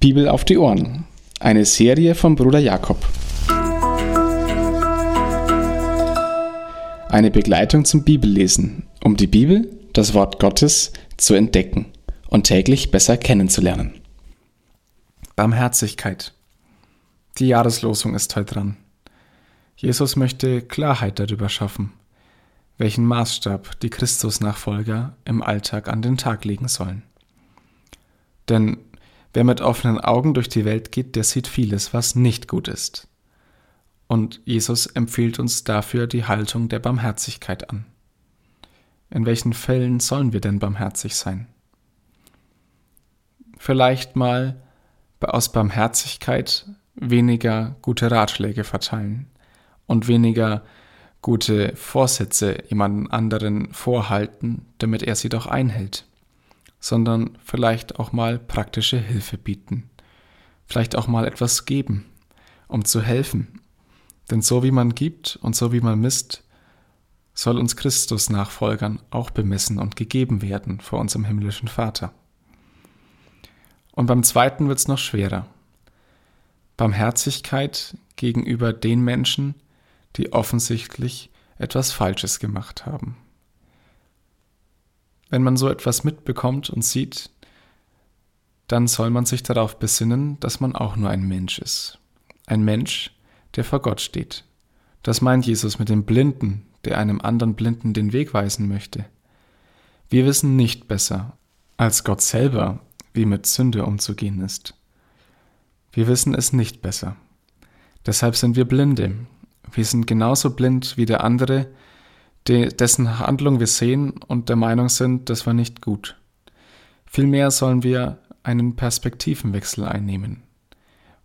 Bibel auf die Ohren. Eine Serie von Bruder Jakob. Eine Begleitung zum Bibellesen, um die Bibel, das Wort Gottes, zu entdecken und täglich besser kennenzulernen. Barmherzigkeit. Die Jahreslosung ist heute dran. Jesus möchte Klarheit darüber schaffen, welchen Maßstab die Christusnachfolger im Alltag an den Tag legen sollen. Denn Wer mit offenen Augen durch die Welt geht, der sieht vieles, was nicht gut ist. Und Jesus empfiehlt uns dafür die Haltung der Barmherzigkeit an. In welchen Fällen sollen wir denn barmherzig sein? Vielleicht mal aus Barmherzigkeit weniger gute Ratschläge verteilen und weniger gute Vorsätze jemanden anderen vorhalten, damit er sie doch einhält sondern vielleicht auch mal praktische Hilfe bieten. Vielleicht auch mal etwas geben, um zu helfen. Denn so wie man gibt und so wie man misst, soll uns Christus Nachfolgern auch bemessen und gegeben werden vor unserem himmlischen Vater. Und beim zweiten wird es noch schwerer. Barmherzigkeit gegenüber den Menschen, die offensichtlich etwas Falsches gemacht haben. Wenn man so etwas mitbekommt und sieht, dann soll man sich darauf besinnen, dass man auch nur ein Mensch ist. Ein Mensch, der vor Gott steht. Das meint Jesus mit dem Blinden, der einem anderen Blinden den Weg weisen möchte. Wir wissen nicht besser als Gott selber, wie mit Sünde umzugehen ist. Wir wissen es nicht besser. Deshalb sind wir Blinde. Wir sind genauso blind wie der andere, dessen Handlung wir sehen und der Meinung sind, das war nicht gut. Vielmehr sollen wir einen Perspektivenwechsel einnehmen.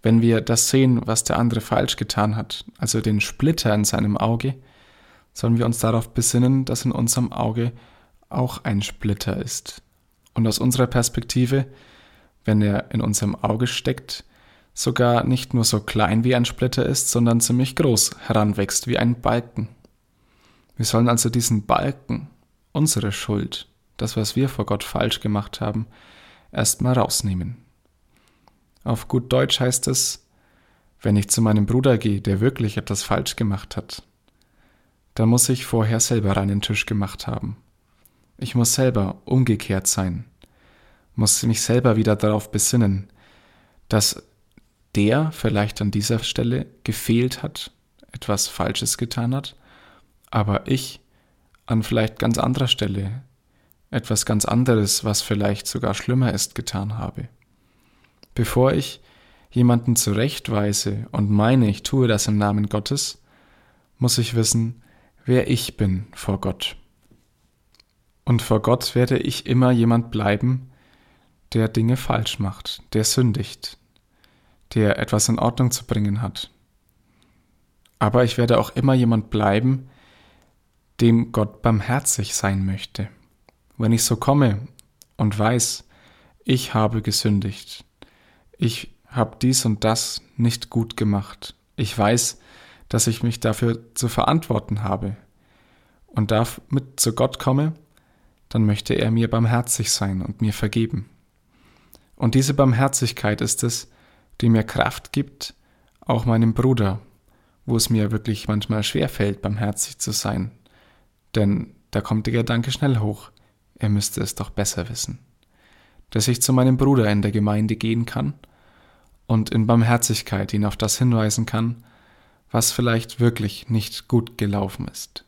Wenn wir das sehen, was der andere falsch getan hat, also den Splitter in seinem Auge, sollen wir uns darauf besinnen, dass in unserem Auge auch ein Splitter ist. Und aus unserer Perspektive, wenn er in unserem Auge steckt, sogar nicht nur so klein wie ein Splitter ist, sondern ziemlich groß heranwächst wie ein Balken. Wir sollen also diesen Balken, unsere Schuld, das, was wir vor Gott falsch gemacht haben, erstmal rausnehmen. Auf gut Deutsch heißt es, wenn ich zu meinem Bruder gehe, der wirklich etwas falsch gemacht hat, dann muss ich vorher selber einen Tisch gemacht haben. Ich muss selber umgekehrt sein, muss mich selber wieder darauf besinnen, dass der vielleicht an dieser Stelle gefehlt hat, etwas Falsches getan hat aber ich an vielleicht ganz anderer Stelle etwas ganz anderes, was vielleicht sogar schlimmer ist, getan habe. Bevor ich jemanden zurechtweise und meine, ich tue das im Namen Gottes, muss ich wissen, wer ich bin vor Gott. Und vor Gott werde ich immer jemand bleiben, der Dinge falsch macht, der sündigt, der etwas in Ordnung zu bringen hat. Aber ich werde auch immer jemand bleiben, dem Gott barmherzig sein möchte. Wenn ich so komme und weiß, ich habe gesündigt, ich habe dies und das nicht gut gemacht, ich weiß, dass ich mich dafür zu verantworten habe und damit zu Gott komme, dann möchte er mir barmherzig sein und mir vergeben. Und diese Barmherzigkeit ist es, die mir Kraft gibt, auch meinem Bruder, wo es mir wirklich manchmal schwer fällt, barmherzig zu sein, denn da kommt der Gedanke schnell hoch, er müsste es doch besser wissen. Dass ich zu meinem Bruder in der Gemeinde gehen kann und in Barmherzigkeit ihn auf das hinweisen kann, was vielleicht wirklich nicht gut gelaufen ist.